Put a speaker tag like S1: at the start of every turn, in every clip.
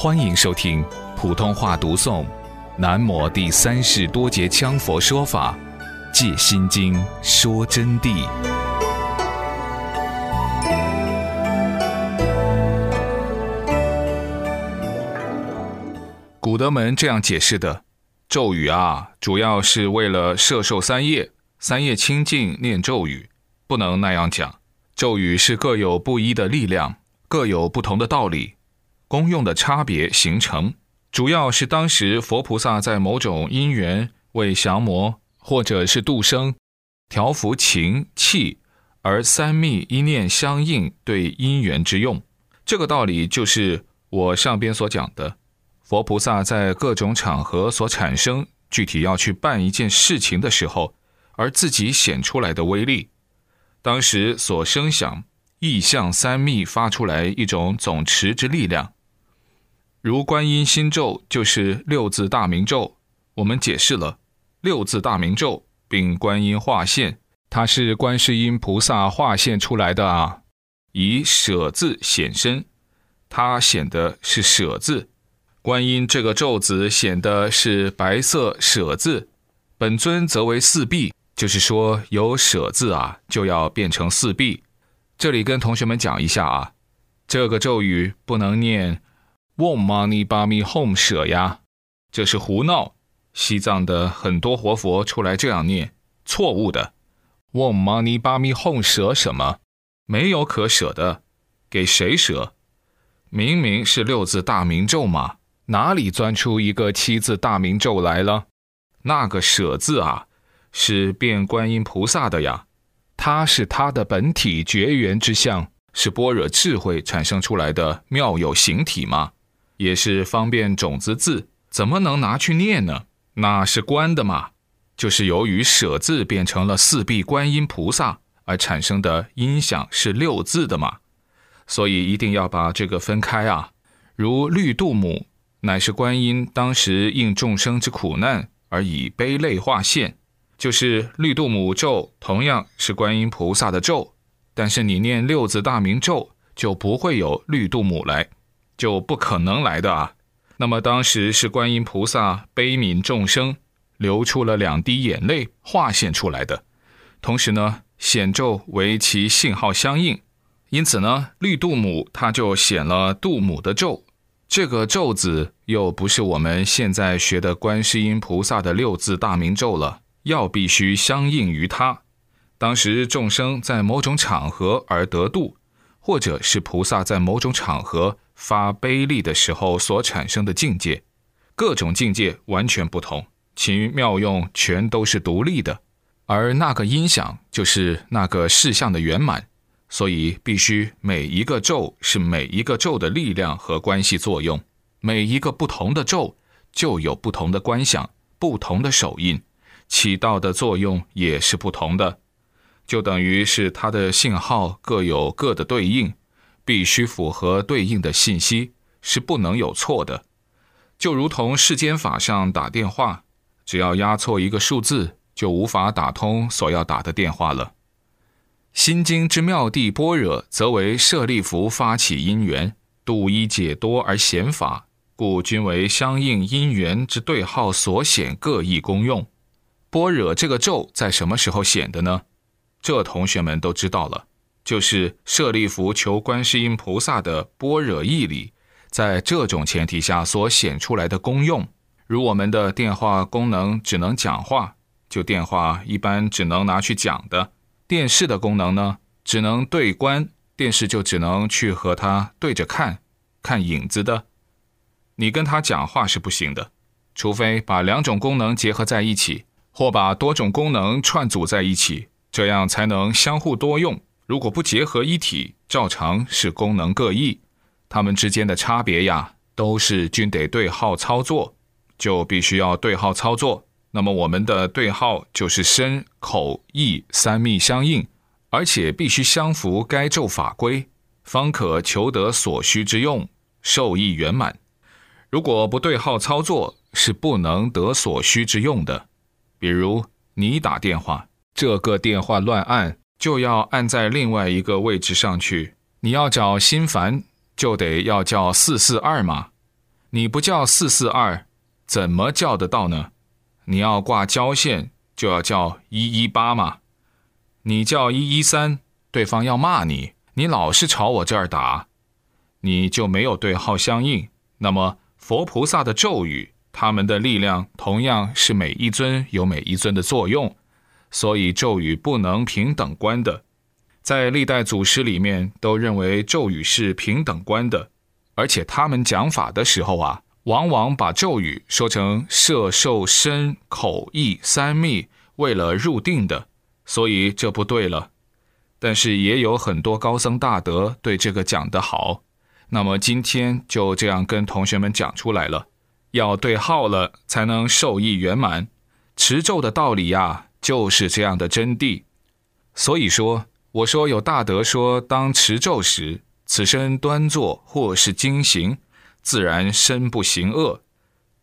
S1: 欢迎收听普通话读诵《南摩第三世多杰羌佛说法·借心经说真谛》。古德门这样解释的：咒语啊，主要是为了摄受三业，三业清净念咒语，不能那样讲。咒语是各有不一的力量，各有不同的道理。功用的差别形成，主要是当时佛菩萨在某种因缘为降魔或者是度生，调伏情气，而三密一念相应，对因缘之用。这个道理就是我上边所讲的，佛菩萨在各种场合所产生，具体要去办一件事情的时候，而自己显出来的威力，当时所生想意象三密发出来一种总持之力量。如观音心咒就是六字大明咒，我们解释了六字大明咒，并观音化现，它是观世音菩萨化现出来的啊，以舍字显身，它显的是舍字，观音这个咒子显的是白色舍字，本尊则为四臂，就是说有舍字啊，就要变成四臂。这里跟同学们讲一下啊，这个咒语不能念。Won money buy me home 舍呀，这是胡闹。西藏的很多活佛出来这样念，错误的。Won money buy me home 舍什么？没有可舍的，给谁舍？明明是六字大明咒嘛，哪里钻出一个七字大明咒来了？那个舍字啊，是变观音菩萨的呀，它是他的本体绝缘之相，是般若智慧产生出来的妙有形体吗。也是方便种子字，怎么能拿去念呢？那是观的嘛，就是由于舍字变成了四臂观音菩萨而产生的音响是六字的嘛，所以一定要把这个分开啊。如绿度母，乃是观音当时应众生之苦难而以悲泪化现，就是绿度母咒同样是观音菩萨的咒，但是你念六字大明咒就不会有绿度母来。就不可能来的啊！那么当时是观音菩萨悲悯众生，流出了两滴眼泪化现出来的。同时呢，显咒为其信号相应，因此呢，绿度母它就显了度母的咒。这个咒子又不是我们现在学的观世音菩萨的六字大明咒了，要必须相应于它。当时众生在某种场合而得度，或者是菩萨在某种场合。发悲力的时候所产生的境界，各种境界完全不同，其妙用全都是独立的，而那个音响就是那个事项的圆满，所以必须每一个咒是每一个咒的力量和关系作用，每一个不同的咒就有不同的观想、不同的手印，起到的作用也是不同的，就等于是它的信号各有各的对应。必须符合对应的信息，是不能有错的。就如同世间法上打电话，只要压错一个数字，就无法打通所要打的电话了。心经之妙谛般若，则为舍利弗发起因缘，度一解多而显法，故均为相应因缘之对号所显各异功用。般若这个咒在什么时候显的呢？这同学们都知道了。就是舍利弗求观世音菩萨的般若义理，在这种前提下所显出来的功用，如我们的电话功能只能讲话，就电话一般只能拿去讲的；电视的功能呢，只能对观，电视就只能去和它对着看，看影子的。你跟他讲话是不行的，除非把两种功能结合在一起，或把多种功能串组在一起，这样才能相互多用。如果不结合一体，照常是功能各异，它们之间的差别呀，都是均得对号操作，就必须要对号操作。那么我们的对号就是身、口、意三密相应，而且必须相符该咒法规，方可求得所需之用，受益圆满。如果不对号操作，是不能得所需之用的。比如你打电话，这个电话乱按。就要按在另外一个位置上去。你要找心烦，就得要叫四四二嘛。你不叫四四二，怎么叫得到呢？你要挂交线，就要叫一一八嘛。你叫一一三，对方要骂你，你老是朝我这儿打，你就没有对号相应。那么佛菩萨的咒语，他们的力量同样是每一尊有每一尊的作用，所以咒语不能平等观的。在历代祖师里面，都认为咒语是平等观的。而且他们讲法的时候啊，往往把咒语说成摄受身口意三密，为了入定的，所以这不对了。但是也有很多高僧大德对这个讲得好，那么今天就这样跟同学们讲出来了，要对号了才能受益圆满。持咒的道理呀，就是这样的真谛。所以说，我说有大德说，当持咒时。此身端坐或是经行，自然身不行恶。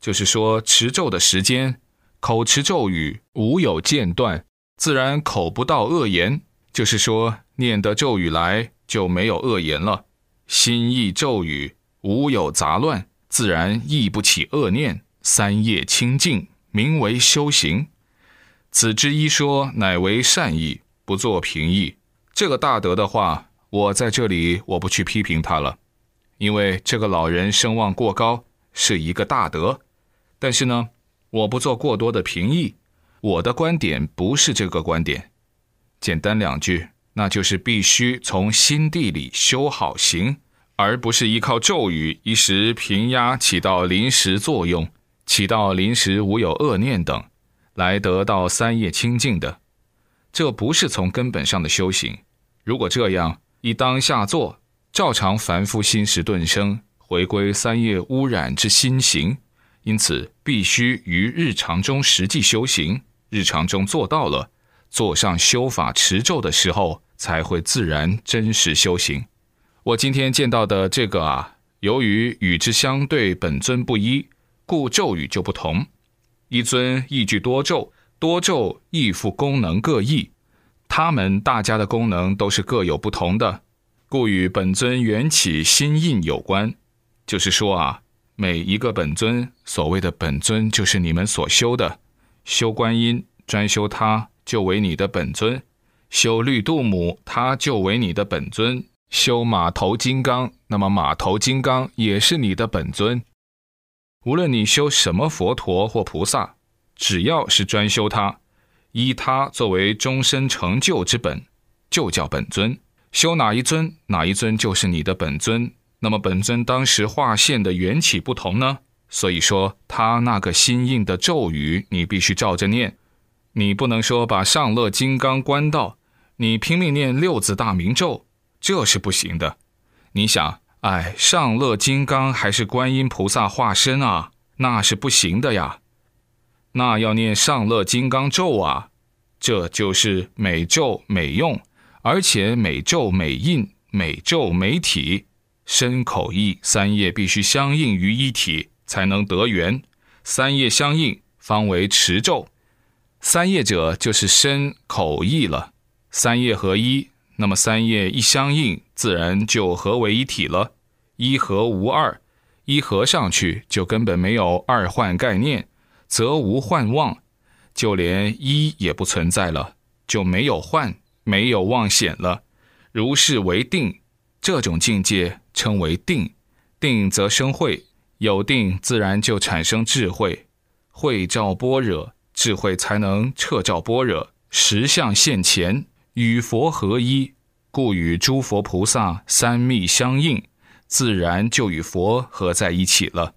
S1: 就是说，持咒的时间，口持咒语无有间断，自然口不到恶言。就是说，念得咒语来就没有恶言了。心意咒语无有杂乱，自然意不起恶念。三业清净，名为修行。此之一说，乃为善意，不作评议。这个大德的话。我在这里，我不去批评他了，因为这个老人声望过高，是一个大德。但是呢，我不做过多的评议，我的观点不是这个观点。简单两句，那就是必须从心地里修好行，而不是依靠咒语一时平压起到临时作用，起到临时无有恶念等，来得到三业清净的。这不是从根本上的修行。如果这样，以当下做，照常凡夫心识顿生，回归三业污染之心行。因此，必须于日常中实际修行，日常中做到了，做上修法持咒的时候，才会自然真实修行。我今天见到的这个啊，由于与之相对本尊不一，故咒语就不同。一尊一句多咒，多咒亦复功能各异。他们大家的功能都是各有不同的，故与本尊缘起心印有关。就是说啊，每一个本尊，所谓的本尊就是你们所修的。修观音，专修它就为你的本尊；修绿度母，它就为你的本尊；修马头金刚，那么马头金刚也是你的本尊。无论你修什么佛陀或菩萨，只要是专修它。依他作为终身成就之本，就叫本尊。修哪一尊，哪一尊就是你的本尊。那么本尊当时化现的缘起不同呢？所以说他那个心印的咒语，你必须照着念。你不能说把上乐金刚关到，你拼命念六字大明咒，这是不行的。你想，哎，上乐金刚还是观音菩萨化身啊，那是不行的呀。那要念上乐金刚咒啊，这就是每咒每用，而且每咒每印，每咒每体，身口意三业必须相应于一体，才能得缘。三业相应，方为持咒。三业者就是身口意了，三业合一，那么三业一相应，自然就合为一体了。一合无二，一合上去就根本没有二换概念。则无幻妄，就连一也不存在了，就没有幻，没有妄显了。如是为定，这种境界称为定。定则生慧，有定自然就产生智慧，慧照般若，智慧才能彻照般若，实相现前，与佛合一，故与诸佛菩萨三密相应，自然就与佛合在一起了。